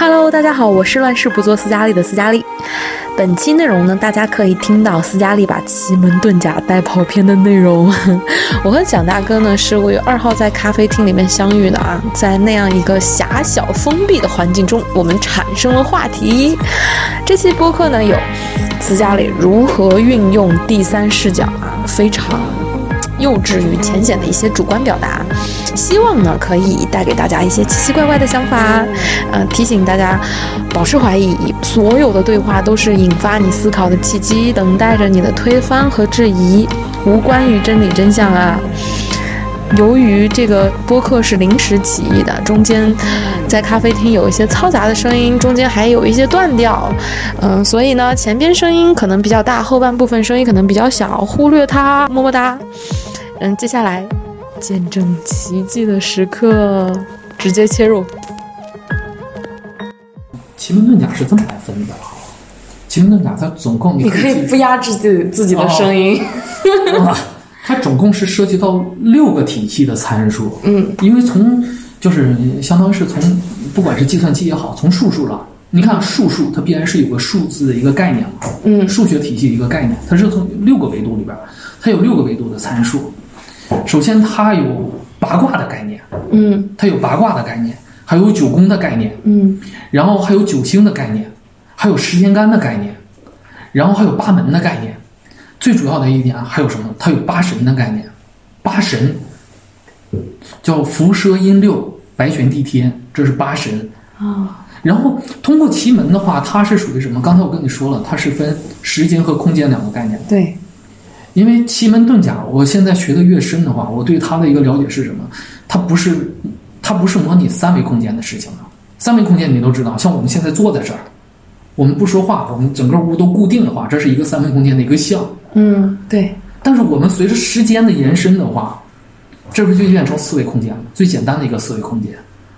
Hello，大家好，我是乱世不做斯嘉丽的斯嘉丽。本期内容呢，大家可以听到斯嘉丽把奇门遁甲带跑偏的内容。我和蒋大哥呢是五月二号在咖啡厅里面相遇的啊，在那样一个狭小封闭的环境中，我们产生了话题。这期播客呢有斯嘉丽如何运用第三视角啊，非常。幼稚与浅显的一些主观表达，希望呢可以带给大家一些奇奇怪怪的想法，呃，提醒大家保持怀疑，所有的对话都是引发你思考的契机，等待着你的推翻和质疑，无关于真理真相啊。由于这个播客是临时起意的，中间在咖啡厅有一些嘈杂的声音，中间还有一些断掉，嗯，所以呢前边声音可能比较大，后半部分声音可能比较小，忽略它，么么哒。嗯，接下来见证奇迹的时刻，直接切入。奇门遁甲是这么来分的啊，奇门遁甲它总共你可以不压制自己自己的声音。它总共是涉及到六个体系的参数。嗯，因为从就是相当于是从不管是计算机也好，从数数了，你看数数它必然是有个数字的一个概念嘛。嗯，数学体系的一个概念，它是从六个维度里边，它有六个维度的参数。首先，它有八卦的概念，嗯，它有八卦的概念，还有九宫的概念，嗯，然后还有九星的概念，还有时间干的概念，然后还有八门的概念，最主要的一点还有什么？它有八神的概念，八神叫伏蛇阴六白玄地天，这是八神啊。然后通过奇门的话，它是属于什么？刚才我跟你说了，它是分时间和空间两个概念。对。因为奇门遁甲，我现在学的越深的话，我对它的一个了解是什么？它不是，它不是模拟三维空间的事情了。三维空间你都知道，像我们现在坐在这儿，我们不说话，我们整个屋都固定的话，这是一个三维空间的一个像。嗯，对。但是我们随着时间的延伸的话，这不就变成四维空间了？最简单的一个四维空间，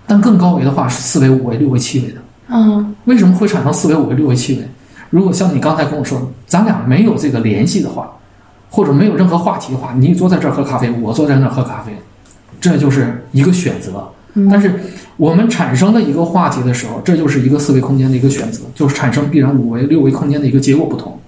但更高维的话是四维、五维、六维、七维的。嗯。为什么会产生四维、五维、六维、七维？如果像你刚才跟我说，咱俩没有这个联系的话。或者没有任何话题的话，你坐在这儿喝咖啡，我坐在那儿喝咖啡，这就是一个选择。但是我们产生的一个话题的时候，这就是一个四维空间的一个选择，就是产生必然五维、六维空间的一个结果不同，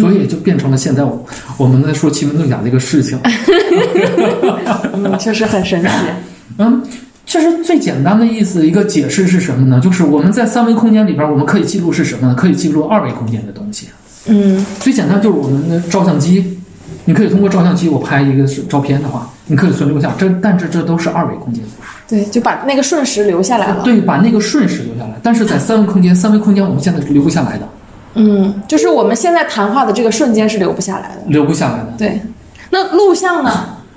所以就变成了现在我我们在说奇门遁甲这个事情。嗯，确实很神奇。嗯，其实最简单的意思一个解释是什么呢？就是我们在三维空间里边，我们可以记录是什么呢？可以记录二维空间的东西。嗯，最简单就是我们的照相机。你可以通过照相机，我拍一个是照片的话，你可以存留下。这，但是这都是二维空间。对，就把那个瞬时留下来了。对，把那个瞬时留下来。但是在三维空间，三维空间我们现在留不下来的。嗯，就是我们现在谈话的这个瞬间是留不下来的。留不下来的。对，那录像呢？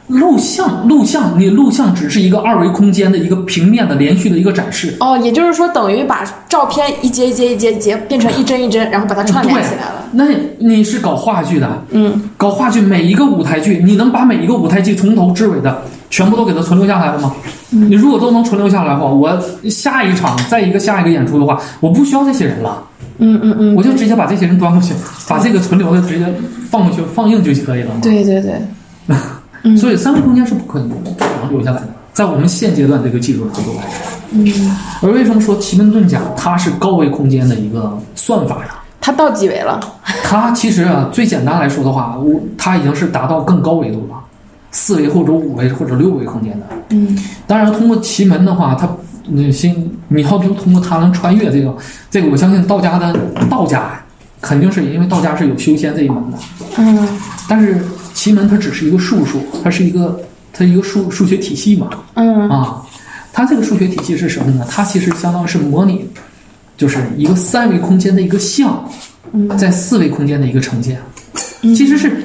录像，录像，你录像只是一个二维空间的一个平面的连续的一个展示。哦，也就是说，等于把照片一节一节一节一节变成一帧一帧，然后把它串联起来了。那你是搞话剧的，嗯，搞话剧，每一个舞台剧，你能把每一个舞台剧从头至尾的全部都给它存留下来了吗？你如果都能存留下来的话，我下一场再一个下一个演出的话，我不需要这些人了。嗯嗯嗯，我就直接把这些人端过去，把这个存留的直接放过去放映就可以了嘛。对对对。所以三维空间是不可能不可能留下来的，在我们现阶段这个技术难度来说，嗯，而为什么说奇门遁甲它是高维空间的一个算法呀？它到几维了？它其实啊，最简单来说的话，我它已经是达到更高维度了，四维或者五维或者六维空间的。嗯，当然通过奇门的话，它你先你要就通过它能穿越这个这个，我相信道家的道家肯定是因为道家是有修仙这一门的。嗯，但是。奇门它只是一个数数，它是一个它一个数数学体系嘛。嗯啊，它这个数学体系是什么呢？它其实相当于是模拟，就是一个三维空间的一个像，在四维空间的一个呈现。其实是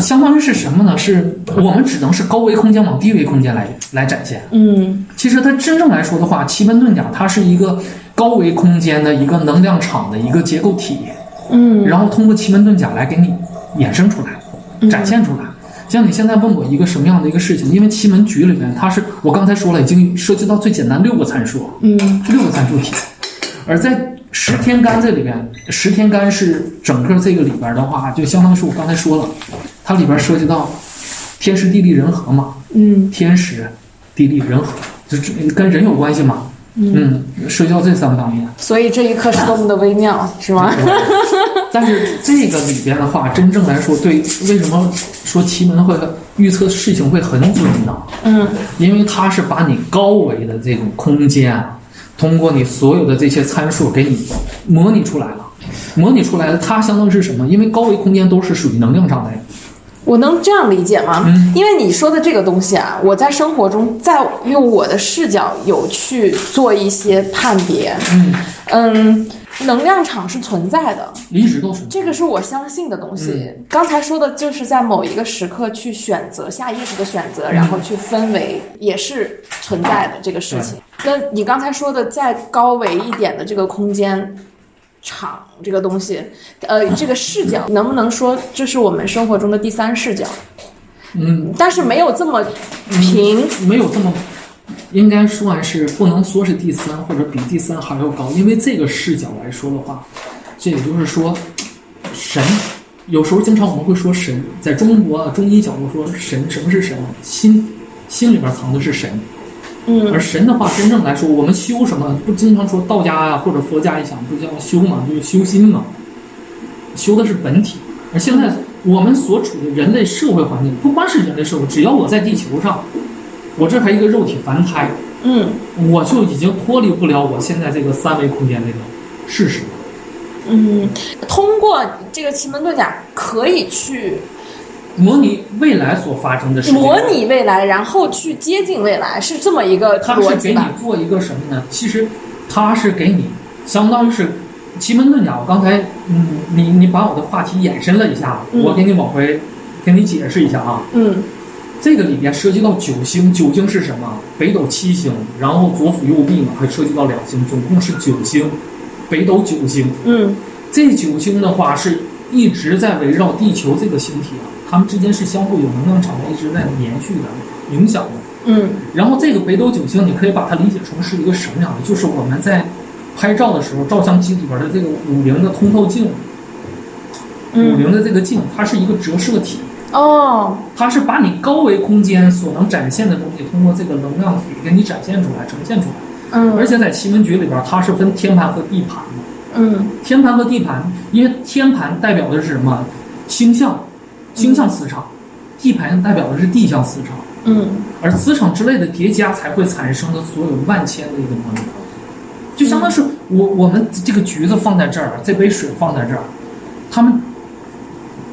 相当于是什么呢？是我们只能是高维空间往低维空间来来展现。嗯，其实它真正来说的话，奇门遁甲它是一个高维空间的一个能量场的一个结构体。嗯，然后通过奇门遁甲来给你衍生出来。展现出来，像你现在问我一个什么样的一个事情？因为奇门局里面，它是我刚才说了，已经涉及到最简单六个参数，嗯，六个参数题。而在十天干这里边，十天干是整个这个里边的话，就相当于是我刚才说了，它里边涉及到天时地利人和嘛，嗯，天时地利人和，就跟人有关系嘛。嗯，涉及到这三方面。所以这一刻是多么的微妙，是吗？但是这个里边的话，真正来说，对为什么说奇门会预测事情会很准呢？嗯因为它是把你高维的这种空间啊，通过你所有的这些参数给你模拟出来了。模拟出来的，它相当于是什么？因为高维空间都是属于能量上的。我能这样理解吗？嗯因为你说的这个东西啊，我在生活中在用我的视角有去做一些判别。嗯，嗯，能量场是存在的，一直都存在。这个是我相信的东西。嗯刚才说的就是在某一个时刻去选择，下意识的选择，然后去分为，也是存在的这个事情。那你刚才说的再高维一点的这个空间。场这个东西，呃，这个视角能不能说这是我们生活中的第三视角？嗯，但是没有这么平，没有这么，应该算是不能说是第三，或者比第三还要高。因为这个视角来说的话，这也就是说，神，有时候经常我们会说神，在中国啊中医角度说神，什么是神？心，心里边藏的是神。嗯而神的话，真正来说，我们修什么？不经常说道家啊，或者佛家一想，不叫修嘛，就是修心嘛，修的是本体。而现在我们所处的人类社会环境，不光是人类社会，只要我在地球上，我这还一个肉体凡胎，嗯我就已经脱离不了我现在这个三维空间这个事实。嗯，通过这个奇门遁甲可以去模拟未来所发生的事情，模拟未来，然后去接近未来，是这么一个它是给你？做一个什么呢？其实它是给你，相当于是奇门遁甲。我刚才，嗯，你你把我的话题延伸了一下，嗯我给你往回给你解释一下啊。嗯这个里边涉及到九星，九星是什么？北斗七星，然后左辅右弼嘛，还涉及到两星，总共是九星，北斗九星。嗯这九星的话是一直在围绕地球这个星体啊，它们之间是相互有能量场的一直在延续的、影响的。嗯然后这个北斗九星，你可以把它理解成是一个什么样的？就是我们在拍照的时候，照相机里边的这个五菱的通透镜，五嗯菱的这个镜，它是一个折射体，哦它是把你高维空间所能展现的东西，通过这个能量体给你展现出来、呈现出来。嗯，而且在奇门局里边，它是分天盘和地盘的。嗯天盘和地盘，因为天盘代表的是什么？星象，星象磁场；地盘代表的是地象磁场。嗯而磁场之类的叠加才会产生的所有万千的一个能量，就相当于是我我们这个橘子放在这儿，这杯水放在这儿，它们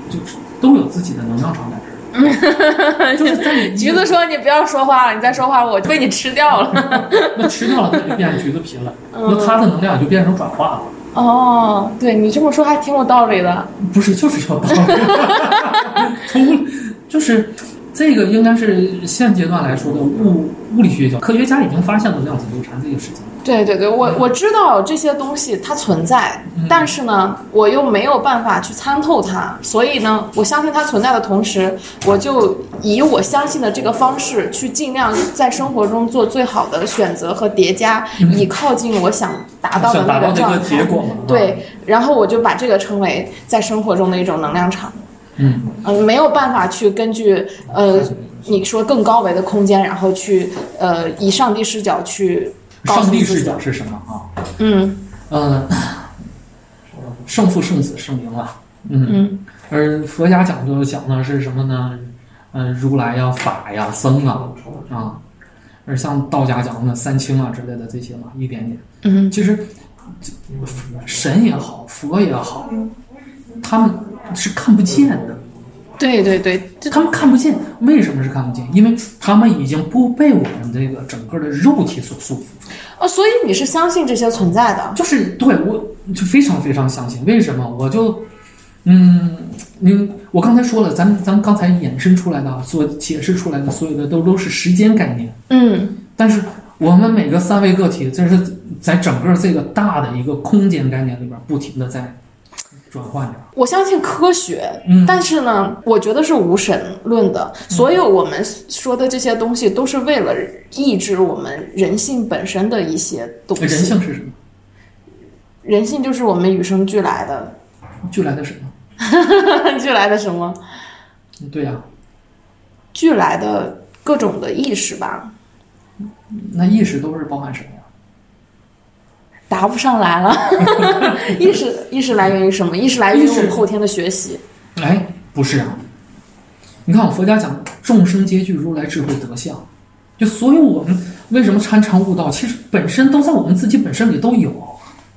就是都有自己的能量场在这儿，就是在你 橘子说：“你不要说话了，你再说话我被你吃掉了。那吃掉了，它就变成橘子皮了，嗯那它的能量也就变成转化了。”哦，对你这么说还挺有道理的。不是，就是有道理。从就是这个应该是现阶段来说的物物理学角，科学家已经发现了量子纠缠这个事情。对对对，我我知道这些东西它存在，嗯但是呢，我又没有办法去参透它，所以呢，我相信它存在的同时，我就以我相信的这个方式去尽量在生活中做最好的选择和叠加，嗯以靠近我想达到的想达到这个状态。对，然后我就把这个称为在生活中的一种能量场。嗯，嗯，没有办法去根据呃你说更高维的空间，然后去呃以上帝视角去上帝视角是什么啊？嗯呃，圣父、圣子、圣灵啊。嗯，嗯而佛家讲究讲的是什么呢？嗯，如来呀、法呀、僧啊啊。而像道家讲的三清啊之类的这些嘛，一点点。嗯其实神也好，佛也好，他们是看不见的。对对对，这他们看不见，为什么是看不见？因为他们已经不被我们这个整个的肉体所束缚住。哦，所以你是相信这些存在的？就是对我就非常非常相信。为什么？我就嗯，你，我刚才说了，咱咱刚才衍生出来的、所解释出来的所有的都都是时间概念，嗯但是我们每个三维个体，这是在整个这个大的一个空间概念里边不停的在转换着。我相信科学，嗯但是呢，我觉得是无神论的。所有我们说的这些东西，都是为了抑制我们人性本身的一些东西。人性是什么？人性就是我们与生俱来的，俱来的什么？俱来的什么？对呀、俱来的各种的意识吧。那意识都是包含什么呀？答不上来了。意识意识来源于什么？意识来源于我们后天的学习。哎，不是啊。你看，佛家讲众生皆具如来智慧德相，就所有我们为什么参禅悟道，其实本身都在我们自己本身里都有，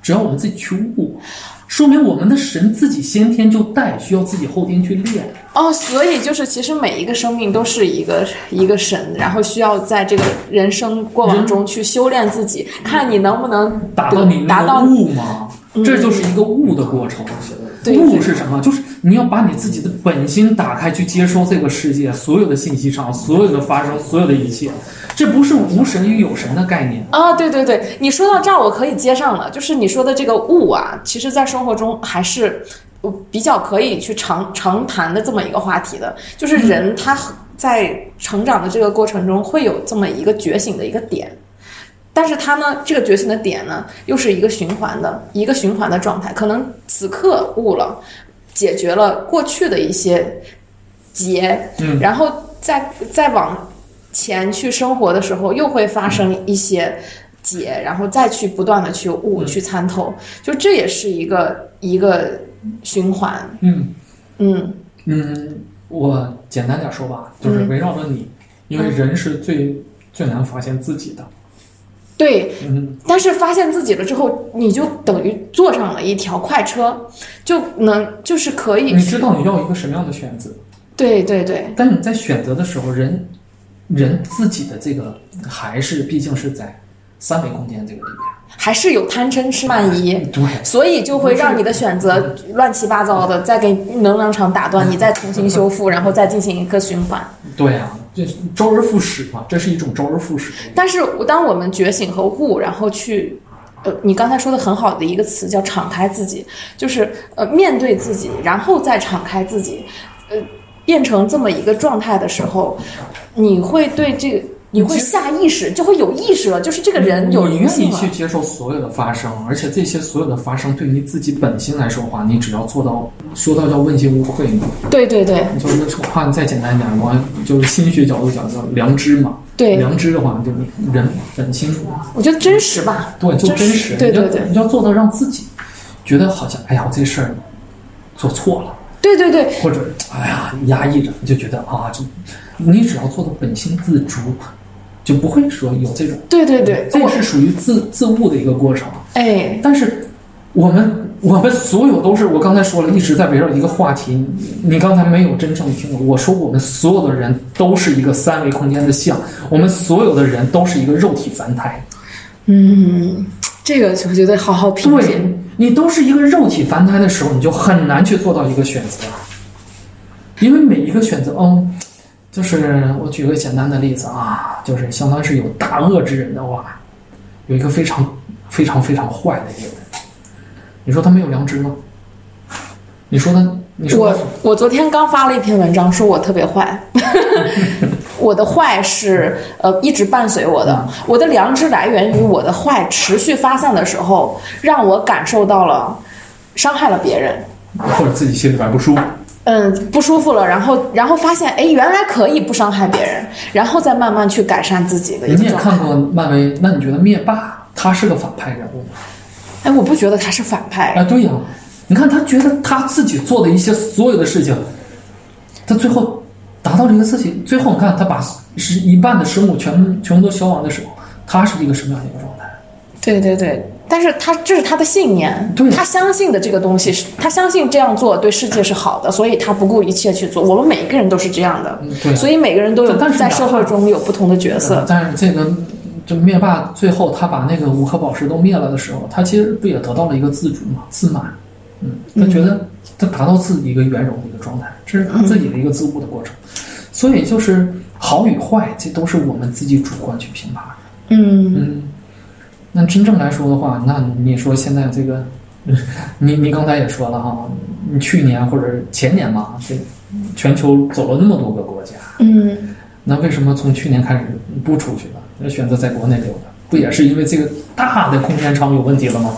只要我们自己去悟。说明我们的神自己先天就带，需要自己后天去练。哦，所以就是其实每一个生命都是一个一个神，然后需要在这个人生过往中去修炼自己，看你能不能达到你达到悟吗？这就是一个悟的过程。对悟是什么？就是你要把你自己的本心打开，去接收这个世界所有的信息上、所有的发生、所有的一切。这不是无神与有神的概念啊！对对对，你说到这儿，我可以接上了。就是你说的这个物啊，其实在生活中还是比较可以去常常谈的这么一个话题的。就是人他在成长的这个过程中会有这么一个觉醒的一个点，但是他呢，这个觉醒的点呢，又是一个循环的一个循环的状态。可能此刻悟了，解决了过去的一些结，嗯，然后再再往。前去生活的时候，又会发生一些解，然后再去不断的去悟、去参透，就这也是一个一个循环。嗯嗯嗯，我简单点说吧，就是围绕着你，因为人是最最难发现自己的。对，嗯，但是发现自己了之后，你就等于坐上了一条快车，就能就是可以。你知道你要一个什么样的选择？对对对。但你在选择的时候，人。人自己的这个还是毕竟是在三维空间这个里面，还是有贪嗔痴慢疑，对，所以就会让你的选择乱七八糟的，再给能量场打断，你再重新修复，然后再进行一个循环。对啊，这周而复始嘛，这是一种周而复始。但是当我们觉醒和悟，然后去，呃，你刚才说的很好的一个词叫敞开自己，就是呃面对自己，然后再敞开自己，呃。变成这么一个状态的时候，你会对这个，你会下意识，就会有意识了，就是这个人有愿意去接受所有的发生，而且这些所有的发生对你自己本心来说的话，你只要做到，说到叫问心无愧嘛。对对对，就是话再简单一点，我就是心学角度讲叫良知嘛。对，良知的话就是人本心。我觉得真实吧。对，就真实。对对对，你要做到让自己觉得好像，哎呀，我这事儿做错了。对对对，或者哎呀，压抑着，你就觉得啊，就你只要做到本心自足，就不会说有这种。对对对，这是属于自自悟的一个过程。哎，但是我们我们所有都是我刚才说了，一直在围绕一个话题。你刚才没有真正听懂，我说我们所有的人都是一个三维空间的像，我们所有的人都是一个肉体凡胎。嗯，这个我觉得好好品对。你都是一个肉体凡胎的时候，你就很难去做到一个选择，因为每一个选择，嗯，就是我举个简单的例子啊，就是相当是有大恶之人的话，有一个非常非常非常坏的一个人，你说他没有良知吗？你说他？你说我我昨天刚发了一篇文章，说我特别坏。我的坏是呃一直伴随我的，我的良知来源于我的坏持续发散的时候，让我感受到了伤害了别人，或者自己心里边不舒服。嗯，不舒服了，然后然后发现哎，原来可以不伤害别人，然后再慢慢去改善自己的。你也看过漫威，那你觉得灭霸他是个反派人物吗？哎，我不觉得他是反派。啊，对呀，你看他觉得他自己做的一些所有的事情，他最后。达到了一个自己，最后你看他把是一半的生物全全部都消亡的时候，他是一个什么样的一个状态？对对对，但是他这是他的信念，他相信的这个东西是，他相信这样做对世界是好的，所以他不顾一切去做。我们每一个人都是这样的，对，所以每个人都有在社会中有不同的角色。但是这个就灭霸最后他把那个五颗宝石都灭了的时候，他其实不也得到了一个自主嘛，自满，嗯，他觉得。他达到自己一个圆融的一个状态，这是他自己的一个自悟的过程。所以就是好与坏，这都是我们自己主观去评判。嗯嗯。那真正来说的话，那你说现在这个，你你刚才也说了哈，你去年或者前年吧，这全球走了那么多个国家。嗯。那为什么从去年开始不出去了，要选择在国内留着？不也是因为这个大的空间场有问题了吗？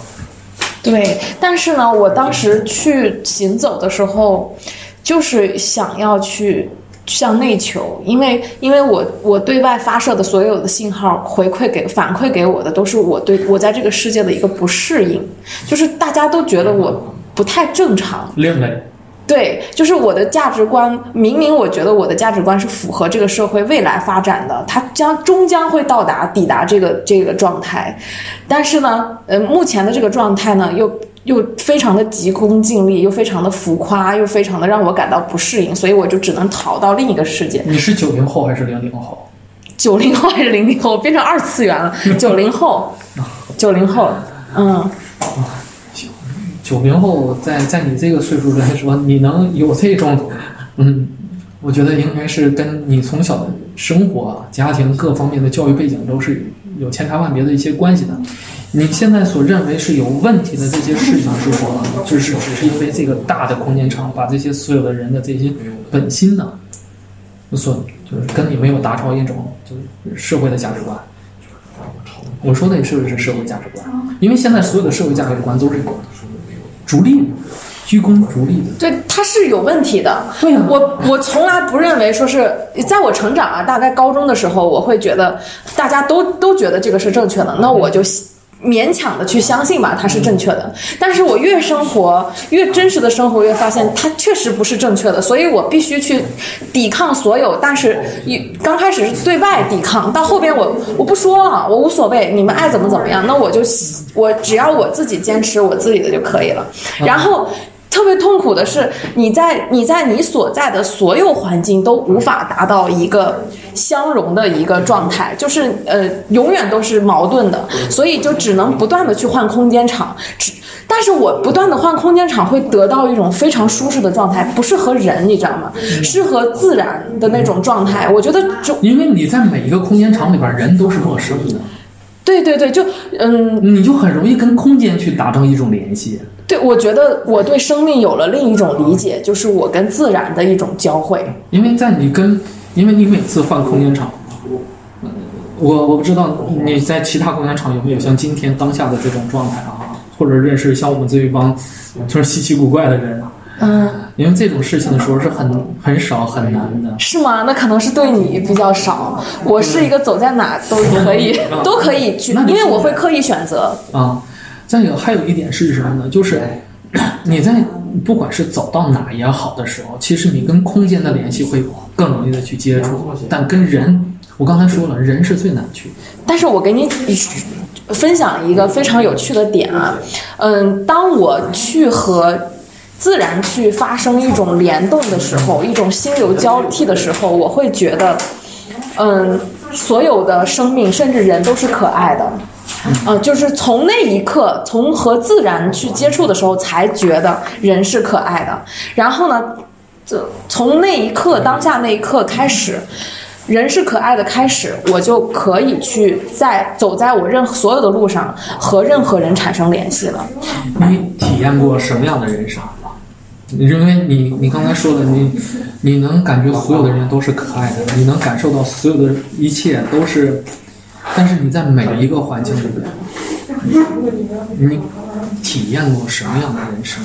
对，但是呢，我当时去行走的时候，就是想要去向内求，因为因为我我对外发射的所有的信号回馈给反馈给我的都是我对我在这个世界的一个不适应，就是大家都觉得我不太正常，另类。对，就是我的价值观，明明我觉得我的价值观是符合这个社会未来发展的，它将终将会到达抵达这个这个状态，但是呢，呃，目前的这个状态呢，又又非常的急功近利，又非常的浮夸，又非常的让我感到不适应，所以我就只能逃到另一个世界。你是九零后还是零零后？九零后还是零零后？变成二次元了。九零后，九零后，嗯。九零后在在你这个岁数来说，你能有这种，嗯，我觉得应该是跟你从小的生活、家庭各方面的教育背景都是有千差万别的一些关系的。你现在所认为是有问题的这些事情，是说，就是只是因为这个大的空间场把这些所有的人的这些本心呢，所就是跟你没有达成一种就是社会的价值观。我说的是不是社会价值观？因为现在所有的社会价值观都是。逐利的，居功逐利的，对，他是有问题的。对呀，我我从来不认为说是在我成长啊，大概高中的时候，我会觉得大家都都觉得这个是正确的，那我就。勉强的去相信吧，它是正确的。但是我越生活越真实的生活，越发现它确实不是正确的。所以我必须去抵抗所有。但是一刚开始是对外抵抗，到后边我我不说了，我无所谓，你们爱怎么怎么样。那我就我只要我自己坚持我自己的就可以了。然后。特别痛苦的是，你在你在你所在的所有环境都无法达到一个相融的一个状态，就是呃，永远都是矛盾的，所以就只能不断的去换空间场。只但是我不断的换空间场，会得到一种非常舒适的状态，不适合人，你知道吗？适合自然的那种状态。我觉得就因为你在每一个空间场里边，人都是陌生的。对对对，就嗯，你就很容易跟空间去达成一种联系。对，我觉得我对生命有了另一种理解，就是我跟自然的一种交汇。因为在你跟，因为你每次换空间场，我我不知道你在其他空间场有没有像今天当下的这种状态啊，或者认识像我们这一帮就是稀奇古怪的人。嗯，因为这种事情的时候是很很少很难的，是吗？那可能是对你比较少。我是一个走在哪都可以都可以去，因为我会刻意选择啊。再有还有一点是什么呢？就是你在不管是走到哪也好的时候，其实你跟空间的联系会更容易的去接触，但跟人，我刚才说了，人是最难去。但是我给你分享一个非常有趣的点啊，嗯，当我去和。自然去发生一种联动的时候，一种心流交替的时候，我会觉得，嗯，所有的生命，甚至人都是可爱的，嗯，就是从那一刻，从和自然去接触的时候，才觉得人是可爱的。然后呢，这从那一刻当下那一刻开始，人是可爱的开始，我就可以去在走在我任所有的路上，和任何人产生联系了。你体验过什么样的人生？因为你，你刚才说的，你，你能感觉所有的人都是可爱的，你能感受到所有的一切都是，但是你在每一个环境里面，你体验过什么样的人生？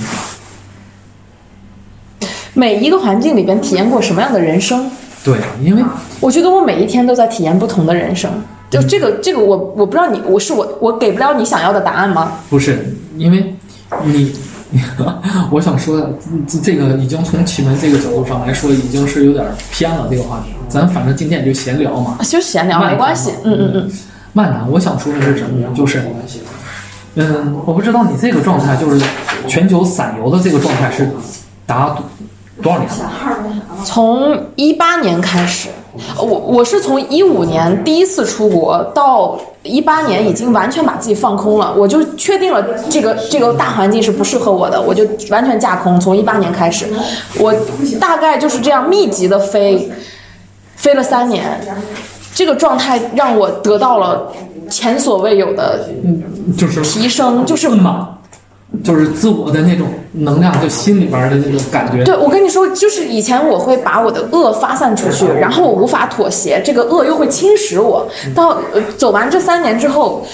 每一个环境里边体验过什么样的人生？对，因为我觉得我每一天都在体验不同的人生。就这个，这个我我不知道你，我是我，我给不了你想要的答案吗？不是，因为你。我想说，这个已经从奇门这个角度上来说，已经是有点偏了这个话题。咱反正今天也就闲聊嘛，就闲聊没关系。嗯嗯嗯。漫谈，我想说的是什么呢？就是，嗯，我不知道你这个状态，就是全球散游的这个状态是达多少年了？从一八年开始，我我是从一五年第一次出国到。一八年已经完全把自己放空了，我就确定了这个这个大环境是不适合我的，我就完全架空。从一八年开始，我大概就是这样密集的飞，飞了三年，这个状态让我得到了前所未有的，就是提升，就是嘛。就是自我的那种能量，就心里边的那种感觉。对，我跟你说，就是以前我会把我的恶发散出去，然后我无法妥协，这个恶又会侵蚀我。到走完这三年之后，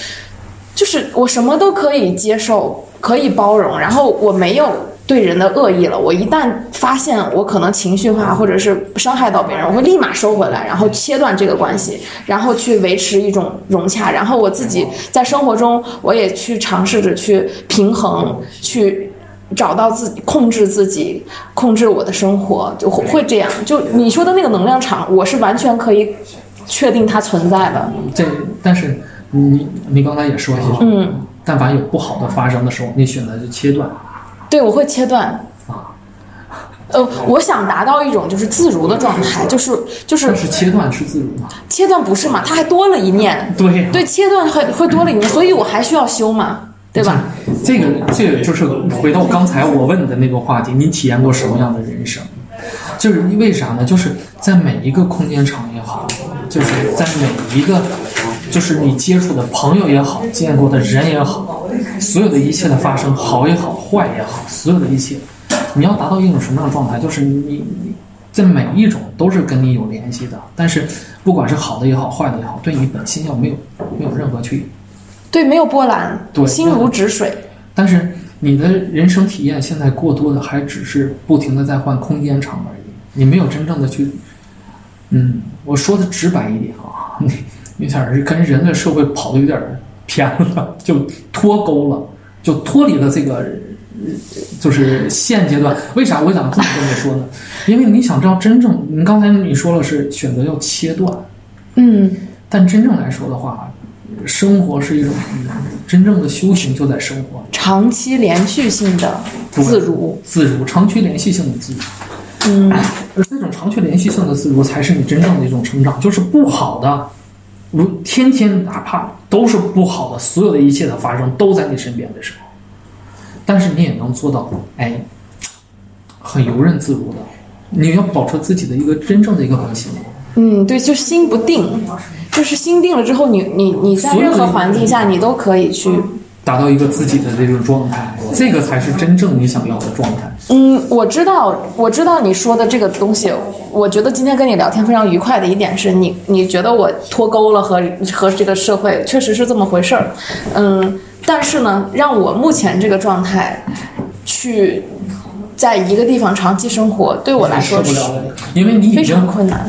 就是我什么都可以接受，可以包容，然后我没有对人的恶意了。我一旦发现我可能情绪化或者是伤害到别人，我会立马收回来，然后切断这个关系，然后去维持一种融洽。然后我自己在生活中，我也去尝试着去平衡，去找到自己，控制自己，控制我的生活，就会会这样。就你说的那个能量场，我是完全可以确定它存在的。这但是你你刚才也说了，嗯，但凡有不好的发生的时候，你选择就切断。对，我会切断。啊，呃，我想达到一种就是自如的状态，就是就是但是切断是自如吗？切断不是嘛？它还多了一念，对呀对，切断会会多了一念，所以我还需要修嘛，对吧？这个这个就是回到刚才我问的那个话题，你体验过什么样的人生？就是为啥呢？就是在每一个空间场也好，就是在每一个，就是你接触的朋友也好，见过的人也好，所有的一切的发生，好也好，坏也好，所有的一切，你要达到一种什么样的状态？就是你你在每一种都是跟你有联系的，但是不管是好的也好，坏的也好，对你本心要没有没有任何去对，没有波澜，对心如止水。但是你的人生体验现在过多的还只是不停的在换空间场而已，你没有真正的去，嗯，我说的直白一点啊，你有点儿跟人类社会跑的有点儿偏了，就脱钩了，就脱离了这个。呃就是现阶段，为啥我想这么跟你说呢？因为你想知道真正，你刚才你说了是选择要切断，嗯，但真正来说的话，生活是一种真正的修行，就在生活。长期连续性的自如，自如，长期连续性的自如。嗯，而这种长期连续性的自如，才是你真正的一种成长。就是不好的，如天天哪怕都是不好的，所有的一切的发生都在你身边的时候，但是你也能做到，哎，很游刃自如的。你要保持自己的一个真正的一个核心。嗯，对，就心不定，就是心定了之后，你你你在任何环境下，你都可以去。达到一个自己的这种状态，这个才是真正你想要的状态。嗯，我知道，我知道你说的这个东西。我觉得今天跟你聊天非常愉快的一点是你，你觉得我脱钩了和和这个社会确实是这么回事儿。嗯，但是呢，让我目前这个状态去在一个地方长期生活，对我来说是因为你已非经常困难。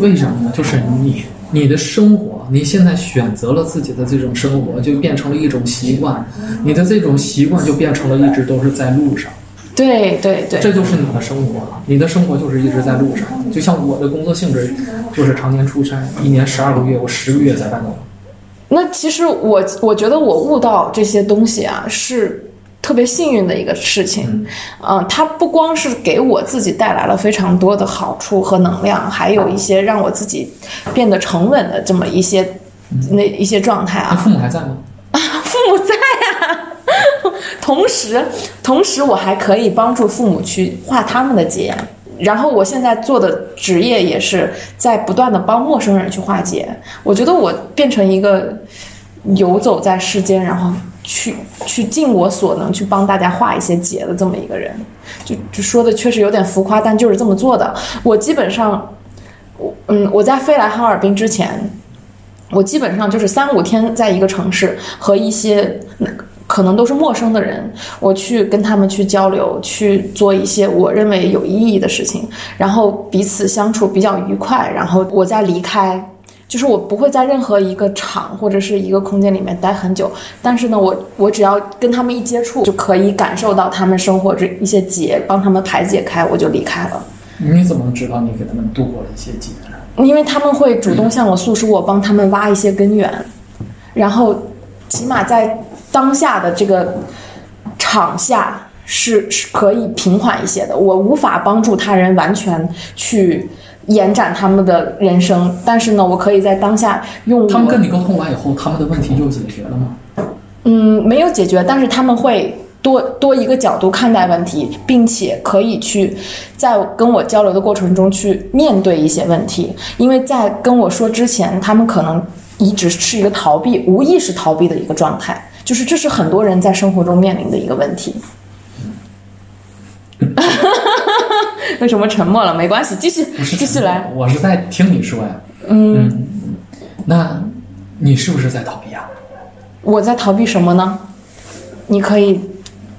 为什么呢？就是你你的生活，你现在选择了自己的这种生活，就变成了一种习惯，你的这种习惯就变成了一直都是在路上，对对对，这就是你的生活了。你的生活就是一直在路上，就像我的工作性质，就是常年出差，一年十二个月，我十个月在外头。那其实我我觉得我悟到这些东西啊，是特别幸运的一个事情。嗯、它不光是给我自己带来了非常多的好处和能量，还有一些让我自己变得沉稳的这么一些那一些状态啊。父母还在吗？啊 父母在啊，同时同时我还可以帮助父母去化他们的结。然后我现在做的职业也是在不断的帮陌生人去化解。我觉得我变成一个游走在世间，然后去去尽我所能去帮大家化一些结的这么一个人。就就说的确实有点浮夸，但就是这么做的。我基本上，我嗯，我在飞来哈尔滨之前，我基本上就是三五天在一个城市和一些可能都是陌生的人，我去跟他们去交流，去做一些我认为有意义的事情，然后彼此相处比较愉快，然后我再离开。就是我不会在任何一个场或者是一个空间里面待很久，但是呢，我我只要跟他们一接触，就可以感受到他们生活这一些结，帮他们排解开，我就离开了。你怎么知道你给他们度过了一些劫呢？因为他们会主动向我诉说，我帮他们挖一些根源，然后起码在当下的这个场下是是可以平缓一些的。我无法帮助他人完全去延展他们的人生，但是呢，我可以在当下用他们跟你沟通完以后，他们的问题就解决了吗？嗯，没有解决，但是他们会多多一个角度看待问题，并且可以去在跟我交流的过程中去面对一些问题。因为在跟我说之前，他们可能一直是一个逃避、无意识逃避的一个状态，就是这是很多人在生活中面临的一个问题。为什么沉默了？没关系，继续继续来。，我是在听你说呀。嗯，那你是不是在逃避啊？我在逃避什么呢？你可以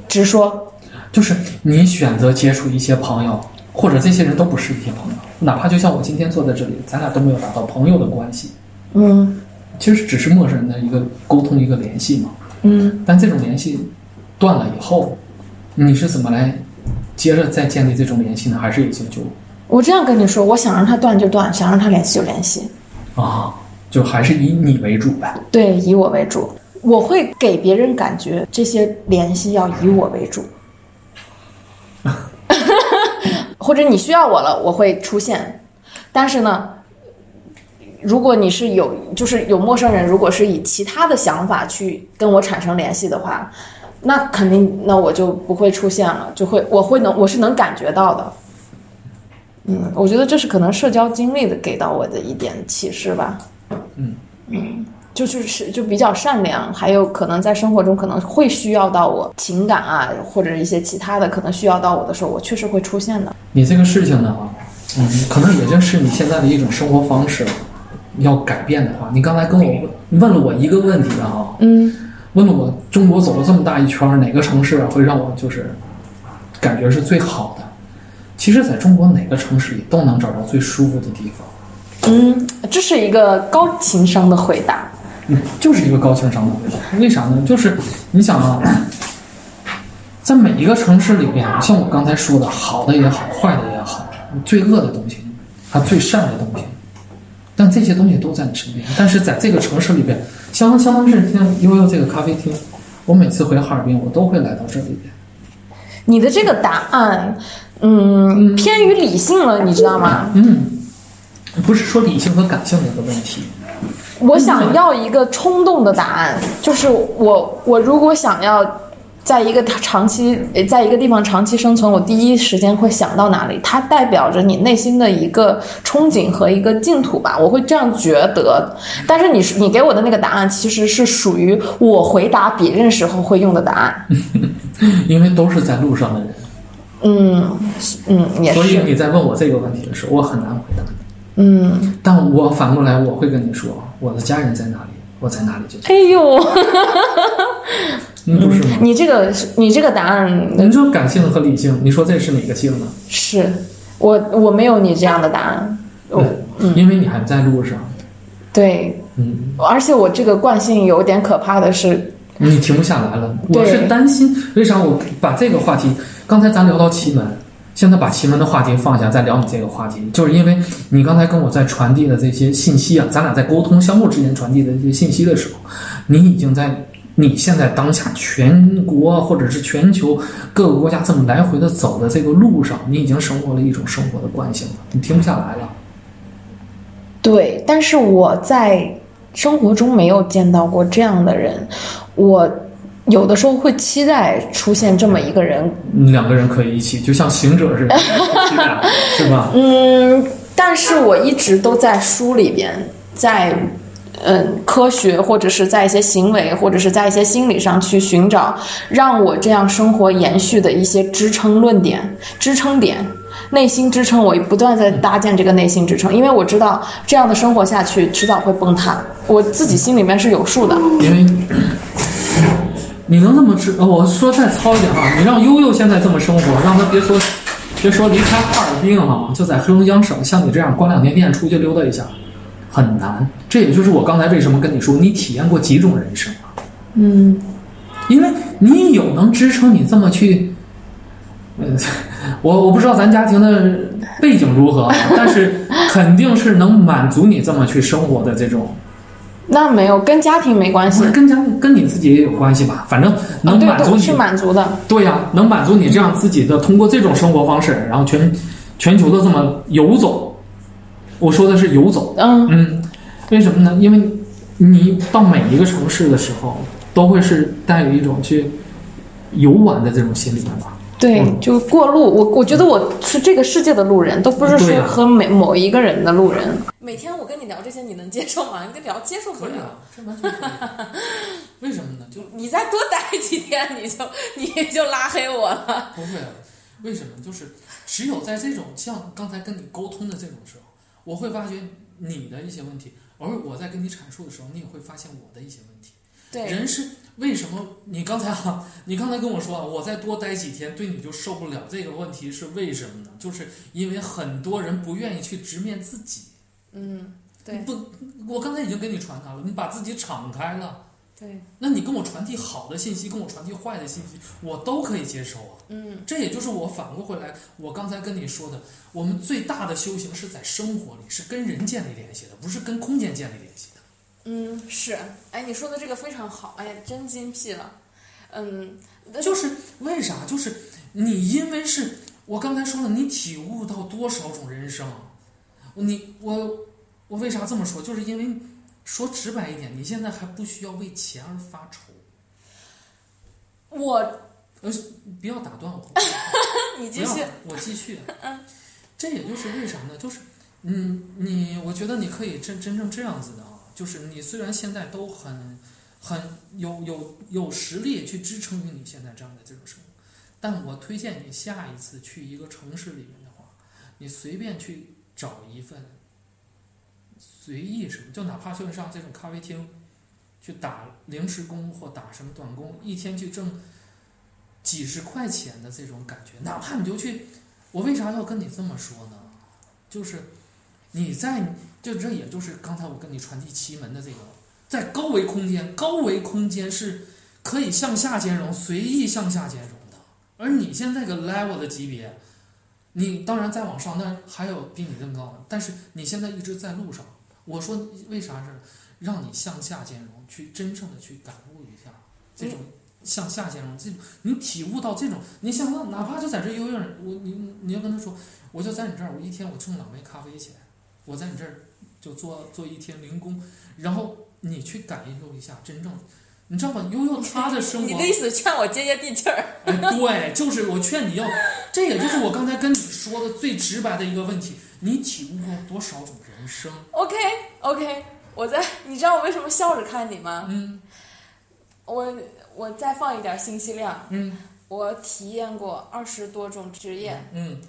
直说。就是你选择接触一些朋友，或者这些人都不是一些朋友，哪怕就像我今天坐在这里，咱俩都没有达到朋友的关系，嗯其实只是陌生人的一个沟通、一个联系嘛。嗯但这种联系断了以后，你是怎么来接着再建立这种联系呢？还是已经就我这样跟你说，我想让他断就断，想让他联系就联系。啊，就还是以你为主呗？对，以我为主，我会给别人感觉这些联系要以我为主，或者你需要我了，我会出现。但是呢，如果你是有，就是有陌生人，如果是以其他的想法去跟我产生联系的话，那肯定，那我就不会出现了，就会，我会能，我是能感觉到的。嗯，我觉得这是可能社交经历的给到我的一点启示吧。嗯嗯，就是是就比较善良，还有可能在生活中可能会需要到我情感啊，或者一些其他的可能需要到我的时候，我确实会出现的。你这个事情呢，嗯，可能也就是你现在的一种生活方式要改变的话，你刚才跟我问问了我一个问题啊，嗯问了我中国走了这么大一圈，哪个城市会让我就是感觉是最好的？其实，在中国哪个城市里都能找到最舒服的地方。嗯，这是一个高情商的回答。嗯，就是一个高情商的回答。为啥呢？就是你想啊，在每一个城市里边，像我刚才说的，好的也好，坏的也好，最恶的东西，它最善的东西，但这些东西都在你身边。但是在这个城市里边，相当相当是像悠悠这个咖啡厅，我每次回哈尔滨，我都会来到这里边。你的这个答案，嗯，偏于理性了，你知道吗？嗯，不是说理性和感性的一个问题。我想要一个冲动的答案，就是我我如果想要在一个长期呃在一个地方长期生存，我第一时间会想到哪里？它代表着你内心的一个憧憬和一个净土吧，我会这样觉得。但是你是你给我的那个答案，其实是属于我回答别人时候会用的答案。因为都是在路上的人，嗯嗯，也所以，你在问我这个问题的时候，我很难回答。嗯，但我反过来，我会跟你说，我的家人在哪里，我在哪里就在。哎呦，嗯，不是吗？你这个你这个答案你说感性和理性，你说这是哪个性呢？是我我没有你这样的答案，我嗯，因为你还在路上，对，嗯，而且我这个惯性有点可怕的是，你停不下来了。我是担心，为啥我把这个话题，刚才咱聊到奇门，现在把奇门的话题放下，再聊你这个话题，就是因为你刚才跟我在传递的这些信息啊，咱俩在沟通相互之间传递的这些信息的时候，你已经在你现在当下全国或者是全球各个国家这么来回的走的这个路上，你已经生活了一种生活的惯性了，你停不下来了。对，但是我在生活中没有见到过这样的人，我有的时候会期待出现这么一个人，两个人可以一起，就像行者似的，是吧？嗯，但是我一直都在书里边，在嗯科学或者是在一些行为或者是在一些心理上去寻找让我这样生活延续的一些支撑论点、支撑点。内心支撑，我不断在搭建这个内心支撑，因为我知道这样的生活下去，迟早会崩塌。我自己心里面是有数的。因为你能这么知，呃我说再糙一点啊，你让悠悠现在这么生活，让他别说别说离开哈尔滨了，就在黑龙江省，像你这样关两天店出去溜达一下，很难。这也就是我刚才为什么跟你说，你体验过几种人生啊？嗯，因为你有能支撑你这么去，呃，我我不知道咱家庭的背景如何啊，但是肯定是能满足你这么去生活的这种。那没有跟家庭没关系，跟家跟你自己也有关系吧，反正能满足你。对是满足的。对呀、能满足你这样自己的，通过这种生活方式，然后全全球的这么游走。我说的是游走，嗯，嗯，为什么呢？因为你到每一个城市的时候，都会是带有一种去游玩的这种心理吧。对，嗯就过路。我我觉得我是这个世界的路人，都不是说和每某一个人的路人。每天我跟你聊这些，你能接受吗？你跟聊接受不了。为什么呢？就你再多待几天，你就 你就拉黑我了。不会，为什么？就是只有在这种像刚才跟你沟通的这种时候，我会发觉你的一些问题，而我在跟你阐述的时候，你也会发现我的一些问题。对，人是为什么？你刚才啊，你刚才跟我说啊，我再多待几天，对你就受不了。这个问题是为什么呢？就是因为很多人不愿意去直面自己。嗯，对不，我刚才已经跟你传达了，你把自己敞开了，对，那你跟我传递好的信息，跟我传递坏的信息，我都可以接受啊。嗯这也就是我反过回来，我刚才跟你说的，我们最大的修行是在生活里，是跟人建立联系的，不是跟空间建立联系的。嗯是，哎，你说的这个非常好，哎，真精辟了。嗯，就是为啥？就是你因为是我刚才说了，你体悟到多少种人生，你我我为啥这么说？就是因为说直白一点，你现在还不需要为钱而发愁。我呃不要打断我，你继续我继续。这也就是为啥呢？就是嗯，你我觉得你可以真真正这样子的啊，就是你虽然现在都很很有有有实力去支撑于你现在这样的这种生活，但我推荐你下一次去一个城市里面的话，你随便去找一份随意什么，就哪怕就上这种咖啡厅去打临时工或打什么短工，一天去挣几十块钱的这种感觉，哪怕你就去，我为啥要跟你这么说呢？就是你在，就这也就是刚才我跟你传递奇门的这个，在高维空间，高维空间是可以向下兼容，随意向下兼容的，而你现在个 level 的级别，你当然再往上，那还有比你更高的，但是你现在一直在路上。我说为啥是让你向下兼容，去真正的去感悟一下这种向下兼容，这种你体悟到这种，你想想，哪怕就在这游泳，我你你要跟他说，我就在你这儿，我一天我挣两杯咖啡钱，我在你这儿就做做一天零工，然后你去感受一下真正，你知道吗？悠悠他的生活，你的意思劝我接接地气儿？哎，对，就是我劝你要，这也就是我刚才跟你说的最直白的一个问题，你体悟过多少种人生？OK OK，我在，你知道我为什么笑着看你吗？嗯我我再放一点信息量，嗯我体验过二十多种职业。嗯呃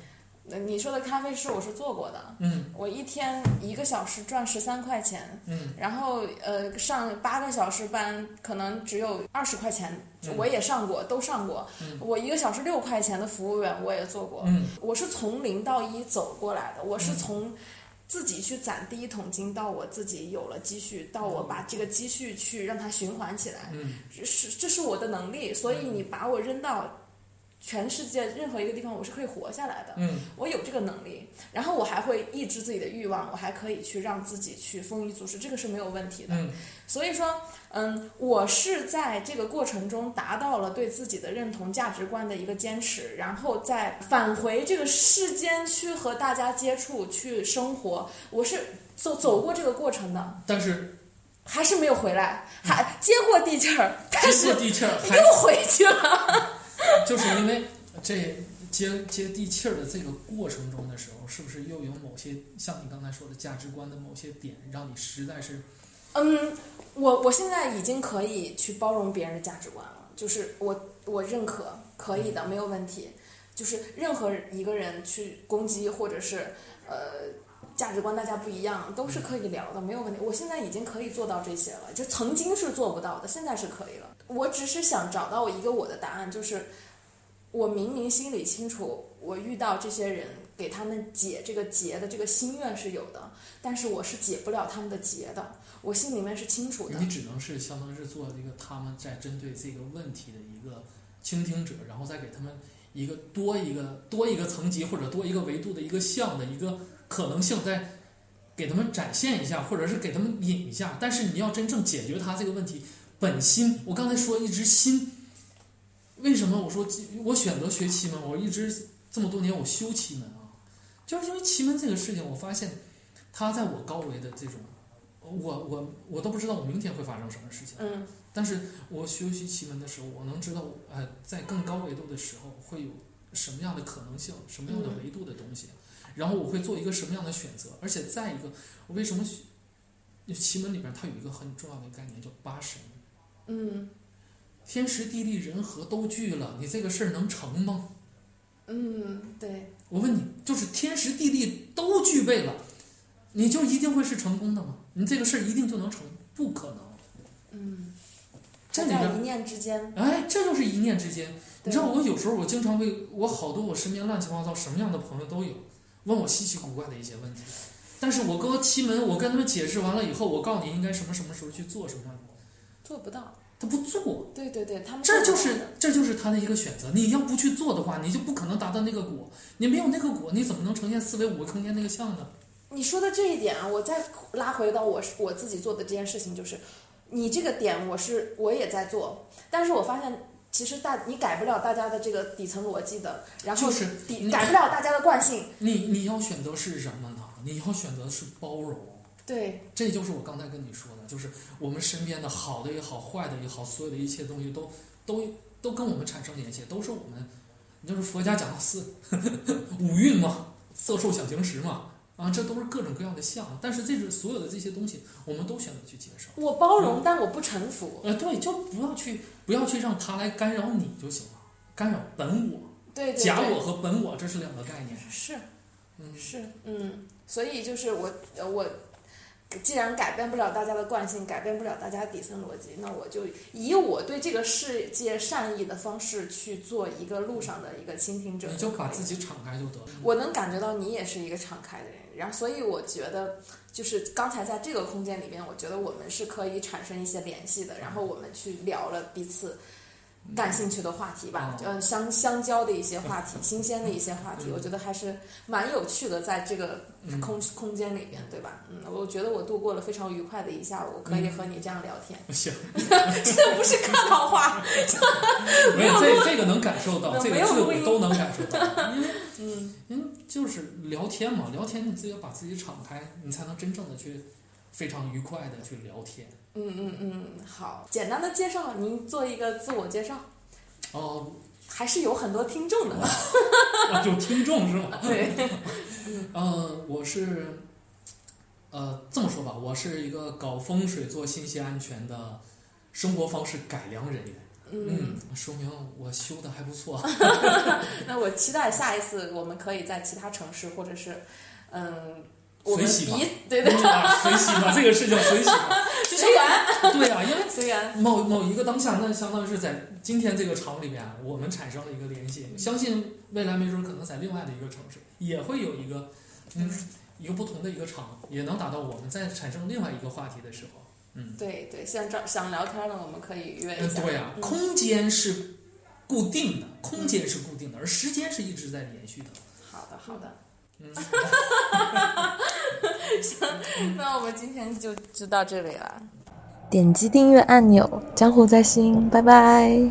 你说的咖啡师我是做过的，嗯我一天一个小时赚十三块钱，嗯然后呃上八个小时班可能只有二十块钱，嗯我也上过，都上过。嗯我一个小时六块钱的服务员我也做过，嗯我是从零到一走过来的，我是嗯从自己去攒第一桶金，到我自己有了积蓄，到我把这个积蓄去让它循环起来，嗯这是这是我的能力，所以你把我扔到全世界任何一个地方，我是可以活下来的。嗯我有这个能力，然后我还会抑制自己的欲望，我还可以去让自己去丰衣足食，这个是没有问题的。嗯所以说，嗯，我是在这个过程中达到了对自己的认同、价值观的一个坚持，然后再返回这个世间去和大家接触、去生活。我是走走过这个过程的，但是还是没有回来，还接过地气儿，但接是过地气儿，又回去了。就是因为这接接地气儿的这个过程中的时候，是不是又有某些像你刚才说的价值观的某些点，让你实在是嗯，我我现在已经可以去包容别人的价值观了，就是我我认可，可以的，没有问题。就是任何一个人去攻击或者是呃价值观大家不一样，都是可以聊的，没有问题。我现在已经可以做到这些了，就曾经是做不到的，现在是可以了。我只是想找到一个我的答案，就是我明明心里清楚，我遇到这些人给他们解这个结的这个心愿是有的，但是我是解不了他们的结的。我心里面是清楚的。你只能是相当于是做一个他们在针对这个问题的一个倾听者，然后再给他们一个多一个多一个层级或者多一个维度的一个项的一个可能性，再给他们展现一下，或者是给他们引一下。但是你要真正解决他这个问题本心，我刚才说一直心，为什么我说我选择学奇门，我一直这么多年我修奇门啊，就是因为奇门这个事情，我发现它在我高维的这种。我我我都不知道我明天会发生什么事情，嗯但是我学习奇门的时候，我能知道，呃，在更高维度的时候会有什么样的可能性，什么样的维度的东西，然后我会做一个什么样的选择，而且再一个，我为什么学奇门里边它有一个很重要的概念叫八神，嗯天时地利人和都聚了，你这个事儿能成吗？嗯，对，我问你，就是天时地利都具备了，你就一定会是成功的吗？你这个事儿一定就能成？不可能。嗯这里边一念之间。哎，这就是一念之间。你知道，我有时候我经常会，我好多我身边乱七八糟什么样的朋友都有，问我稀奇古怪的一些问题。但是我跟我奇门，我跟他们解释完了以后，我告诉你应该什么什么时候去做什么，做不到，他不做，对对对，他们这就是这就是他的一个选择。你要不去做的话，你就不可能达到那个果。你没有那个果，你怎么能呈现四维五个空间那个像呢？你说的这一点啊，我再拉回到我我自己做的这件事情，就是你这个点我是我也在做，但是我发现其实大你改不了大家的这个底层逻辑的，然后就是底改不了大家的惯性，你你要选择是什么呢？你要选择的是包容。对这就是我刚才跟你说的，就是我们身边的好的也好，坏的也好，所有的一切东西都都都跟我们产生联系，都是我们，就是佛家讲的四 五蕴嘛，色受想行识嘛，啊，这都是各种各样的相，但是这是所有的这些东西，我们都选择去接受。我包容，但我不臣服，呃，对，就不要去不要去让他来干扰你就行了，干扰本我、对对对，假我和本我这是两个概念。是嗯，是嗯，所以就是我呃我。既然改变不了大家的惯性，改变不了大家底层逻辑，那我就以我对这个世界善意的方式去做一个路上的一个倾听者。你就把自己敞开就得了。我能感觉到你也是一个敞开的人，然后所以我觉得，就是刚才在这个空间里面，我觉得我们是可以产生一些联系的，然后我们去聊了彼此感兴趣的话题吧，呃嗯，相相交的一些话题，新鲜的一些话题，嗯。我觉得还是蛮有趣的，在这个嗯。空空间里面，对吧？嗯，我觉得我度过了非常愉快的一下午，可以和你这样聊天，行，这不是客套话，没有这这个能感受到，这个字我都能感受到，因为嗯，嗯，就是聊天嘛，聊天你自己要把自己敞开，你才能真正的去非常愉快的去聊天。嗯嗯嗯，好，简单的介绍，您做一个自我介绍，哦，还是有很多听众的，啊有听众是吗？对。呃，我是，呃，这么说吧，我是一个搞风水、做信息安全的生活方式改良人员。嗯，说明我修的还不错。那我期待下一次我们可以在其他城市，或者是，嗯，我们随喜吧彼对对。啊随喜吧，这个事情随喜吧。随缘。对啊，因为随缘，某某一个当下，那相当于是在今天这个场里面，我们产生了一个联系。相信未来没准可能在另外的一个城市也会有一个，嗯，一个不同的一个场，也能达到我们在产生另外一个话题的时候，嗯，对对，想找想聊天的，我们可以约一嗯，下。对呀、嗯。空间是固定的，空间是固定的，而时间是一直在延续的。好的好的，那我们今天就就到这里了。点击订阅按钮，江湖在心，拜拜。